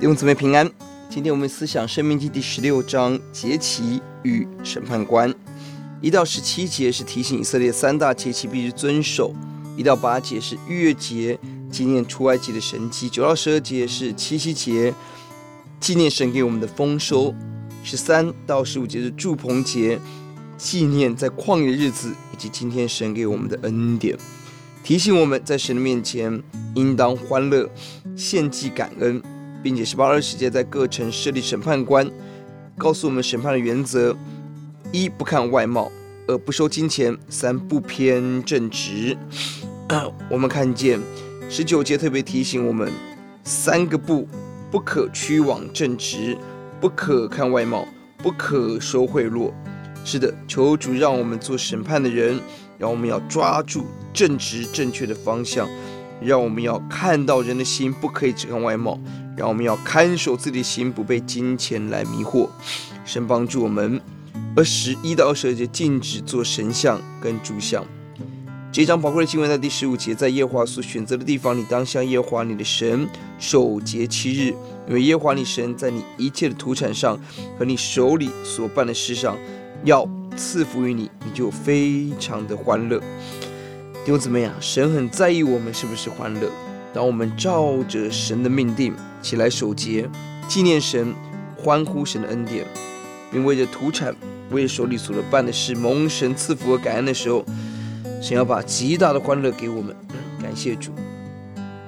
弟兄姊妹平安，今天我们思想《生命记》第十六章节期与审判官，一到十七节是提醒以色列三大节期必须遵守，一到八节是逾越节纪念出埃及的神迹，九到十二节是七夕节纪念神给我们的丰收，十三到十五节是祝棚节纪念在旷野的日子以及今天神给我们的恩典，提醒我们在神的面前应当欢乐献祭感恩。并且十八二十节在各城设立审判官，告诉我们审判的原则：一不看外貌，二不收金钱，三不偏正直。我们看见十九节特别提醒我们三个不：不可屈枉正直，不可看外貌，不可收贿赂。是的，求主让我们做审判的人，让我们要抓住正直正确的方向，让我们要看到人的心，不可以只看外貌。让我们要看守自己的心，不被金钱来迷惑。神帮助我们。二十一到二十二节禁止做神像跟柱像。这章宝贵的经文在第十五节，在耶华所选择的地方，你当向耶华你的神守节七日，因为耶华你神在你一切的土产上和你手里所办的事上要赐福于你，你就非常的欢乐。弟兄姊妹啊，神很在意我们是不是欢乐。当我们照着神的命定起来守节，纪念神，欢呼神的恩典，并为着土产、为手里所办的事蒙神赐福和感恩的时候，神要把极大的欢乐给我们。感谢主，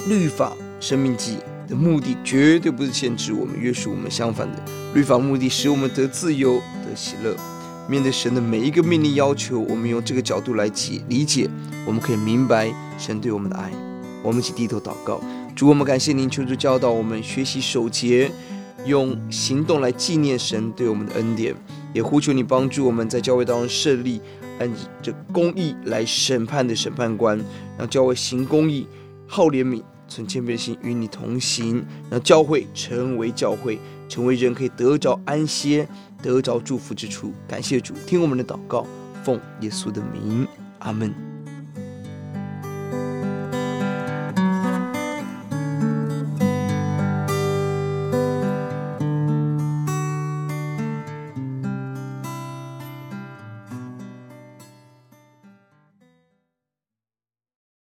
律法、生命记的目的绝对不是限制我们、约束我们，相反的，律法目的使我们得自由、得喜乐。面对神的每一个命令要求，我们用这个角度来解理解，我们可以明白神对我们的爱。我们一起低头祷告，主，我们感谢您，求主教导我们学习守节，用行动来纪念神对我们的恩典，也呼求你帮助我们在教会当中设立按着公义来审判的审判官，让教会行公义、好怜悯、存谦卑的心与你同行，让教会成为教会，成为人可以得着安歇、得着祝福之处。感谢主，听我们的祷告，奉耶稣的名，阿门。